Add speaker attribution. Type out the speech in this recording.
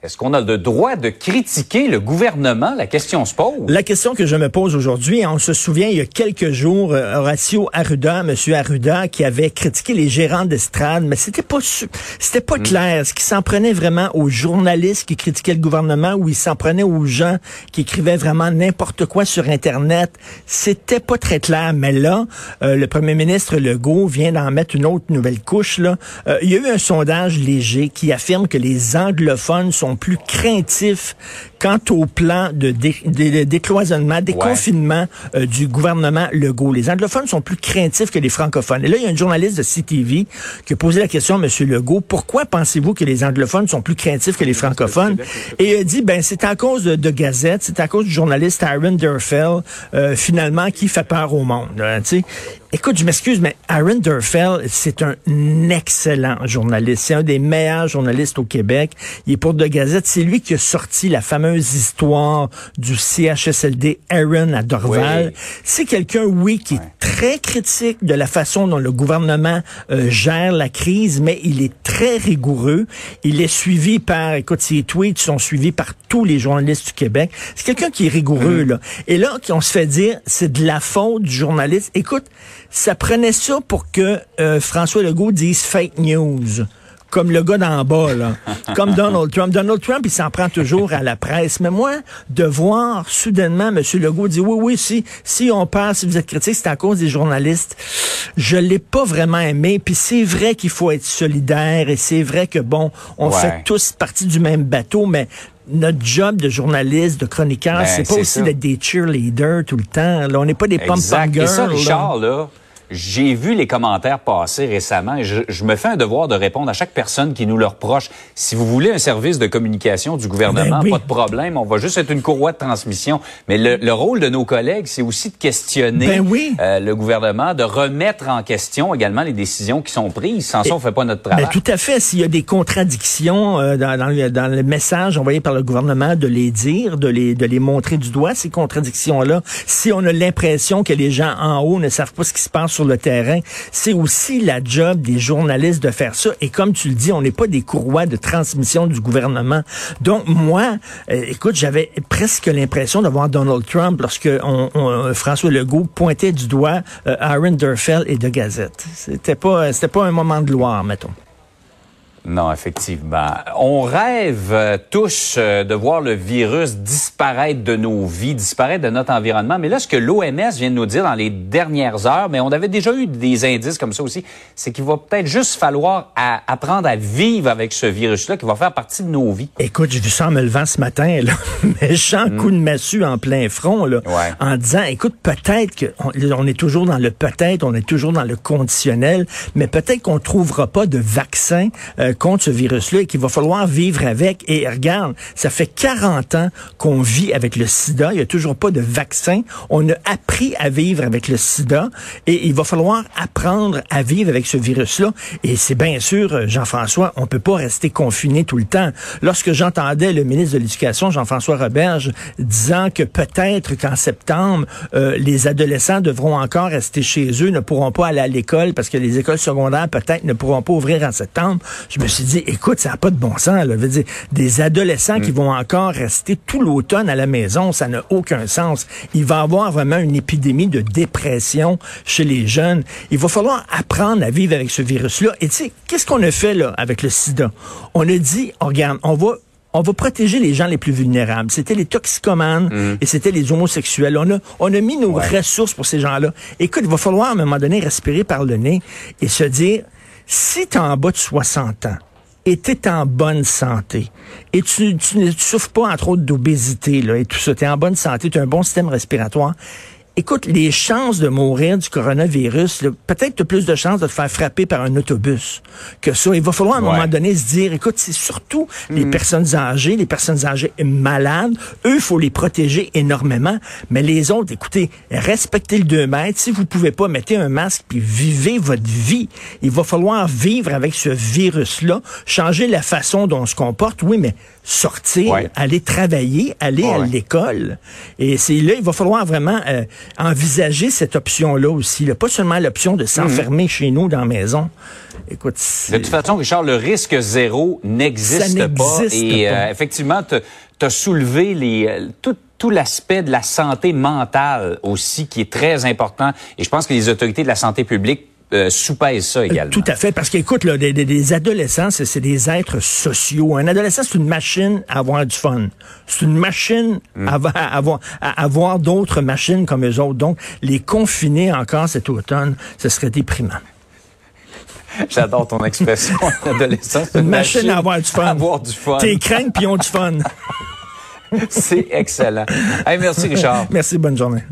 Speaker 1: Est-ce qu'on a le droit de critiquer le gouvernement? La question se pose.
Speaker 2: La question que je me pose aujourd'hui, on se souvient, il y a quelques jours, euh, Horacio Arruda, Monsieur Arruda, qui avait critiqué les gérants d'estrade, mais c'était pas c'était pas mm. clair. Est-ce qu'il s'en prenait vraiment aux journalistes qui critiquaient le gouvernement ou il s'en prenait aux gens qui écrivaient vraiment n'importe quoi sur Internet? C'était pas très clair. Mais là, euh, le premier ministre Legault vient d'en mettre une autre nouvelle couche. Là. Euh, il y a eu un sondage léger qui affirme que les anglophones sont plus craintifs quant au plan de, décloisonnement, déconfinement euh, du gouvernement Legault. Les anglophones sont plus craintifs que les francophones. Et là, il y a un journaliste de CTV qui a posé la question à M. Legault, pourquoi pensez-vous que les anglophones sont plus craintifs que les francophones? Et il a dit, ben c'est à cause de, de Gazette, c'est à cause du journaliste Aaron Durfell, euh, finalement, qui fait peur au monde. Écoute, je m'excuse, mais Aaron Durfell, c'est un excellent journaliste. C'est un des meilleurs journalistes au Québec. Il est pour De Gazette. C'est lui qui a sorti la fameuse histoire du CHSLD Aaron à Dorval. C'est quelqu'un, oui, qui est très critique de la façon dont le gouvernement euh, gère la crise, mais il est très rigoureux. Il est suivi par, écoute, ses tweets sont suivis par tous les journalistes du Québec. C'est quelqu'un qui est rigoureux, mm. là. Et là, on se fait dire, c'est de la faute du journaliste. Écoute, ça prenait ça pour que euh, François Legault dise fake news comme le gars d'en bas, là. comme Donald Trump. Donald Trump, il s'en prend toujours à la presse. Mais moi, de voir soudainement M. Legault dire oui, oui, si, si on passe, si vous êtes critique, c'est à cause des journalistes. Je l'ai pas vraiment aimé. Puis c'est vrai qu'il faut être solidaire et c'est vrai que bon, on fait tous partie du même bateau, mais notre job de journaliste, de chroniqueur, ben, c'est pas aussi d'être des cheerleaders tout le temps. Là, on n'est pas des pom-pom girls. Et
Speaker 1: ça, Richard, là j'ai vu les commentaires passer récemment et je, me fais un devoir de répondre à chaque personne qui nous le reproche. Si vous voulez un service de communication du gouvernement, ben pas de problème, on va juste être une courroie de transmission. Mais le, rôle de nos collègues, c'est aussi de questionner
Speaker 2: ben
Speaker 1: euh, le gouvernement, de remettre en question également les décisions qui sont prises. Sans ça, on fait pas notre travail.
Speaker 2: Ben, tout à fait. S'il y a des contradictions euh, dans, le, dans, le, message envoyé par le gouvernement, de les dire, de les, de les montrer du doigt, ces contradictions-là. Si on a l'impression que les gens en haut ne savent pas ce qui se passe sur le terrain. C'est aussi la job des journalistes de faire ça. Et comme tu le dis, on n'est pas des courroies de transmission du gouvernement. Donc moi, euh, écoute, j'avais presque l'impression d'avoir Donald Trump lorsque François Legault pointait du doigt euh, Aaron Durfell et de Gazette. C'était pas, c'était pas un moment de gloire, mettons.
Speaker 1: Non, effectivement. On rêve euh, tous euh, de voir le virus disparaître de nos vies, disparaître de notre environnement. Mais là, ce que l'OMS vient de nous dire dans les dernières heures, mais on avait déjà eu des indices comme ça aussi, c'est qu'il va peut-être juste falloir apprendre à vivre avec ce virus-là qui va faire partie de nos vies.
Speaker 2: Écoute, j'ai vu ça en me levant ce matin, là. méchant mm. coup de massue en plein front, là, en disant, écoute, peut-être qu'on on est toujours dans le peut-être, on est toujours dans le conditionnel, mais peut-être qu'on trouvera pas de vaccin. Euh, contre ce virus-là et qu'il va falloir vivre avec. Et regarde, ça fait 40 ans qu'on vit avec le sida. Il n'y a toujours pas de vaccin. On a appris à vivre avec le sida et il va falloir apprendre à vivre avec ce virus-là. Et c'est bien sûr, Jean-François, on peut pas rester confiné tout le temps. Lorsque j'entendais le ministre de l'Éducation, Jean-François Roberge, disant que peut-être qu'en septembre, euh, les adolescents devront encore rester chez eux, ne pourront pas aller à l'école parce que les écoles secondaires peut-être ne pourront pas ouvrir en septembre. Suis dit, écoute, ça n'a pas de bon sens. Là. Veux dire, des adolescents qui mm. vont encore rester tout l'automne à la maison, ça n'a aucun sens. Il va y avoir vraiment une épidémie de dépression chez les jeunes. Il va falloir apprendre à vivre avec ce virus-là. Et tu sais, qu'est-ce qu'on a fait là avec le sida? On a dit, oh, regarde, on va on va protéger les gens les plus vulnérables. C'était les toxicomanes mm. et c'était les homosexuels. On a, on a mis nos ressources pour ces gens-là. Écoute, il va falloir à un moment donné respirer par le nez et se dire, si tu en bas de 60 ans, et tu es en bonne santé, et tu, ne souffres pas, entre autres, d'obésité, là, et tout ça, tu es en bonne santé, tu as un bon système respiratoire, écoute, les chances de mourir du coronavirus, peut-être tu as plus de chances de te faire frapper par un autobus que ça. Il va falloir à un moment donné se dire, écoute, c'est surtout les mm. personnes âgées, les personnes âgées malades. Eux, il faut les protéger énormément. Mais les autres, écoutez, respectez le 2 mètres. Si vous pouvez pas, mettez un masque puis vivez votre vie. Il va falloir vivre avec ce virus-là, changer la façon dont on se comporte, oui, mais sortir, aller travailler, aller à l'école. Et c'est là, il va falloir vraiment euh, envisager cette option-là aussi. Pas seulement l'option de s'enfermer mhm. chez nous dans la maison. Écoute,
Speaker 1: de toute façon, Richard, le risque zéro n'existe pas. Et euh, effectivement, tu as soulevé les, tout, tout l'aspect de la santé mentale aussi qui est très important. Et je pense que les autorités de la santé publique euh, soupèse ça également.
Speaker 2: Tout à fait, parce qu'écoute, là, des, des, adolescents, c'est des êtres sociaux. Un adolescent, c'est une machine à avoir du fun. C'est une machine mm. à, avoir, à avoir d'autres machines comme eux autres. Donc, les confiner encore cet automne, ce serait déprimant.
Speaker 1: J'adore ton expression, adolescent.
Speaker 2: Une, une machine, à avoir du fun. À
Speaker 1: avoir du fun.
Speaker 2: T'es craintes puis ont du fun.
Speaker 1: c'est excellent. Hey, merci Richard.
Speaker 2: merci, bonne journée.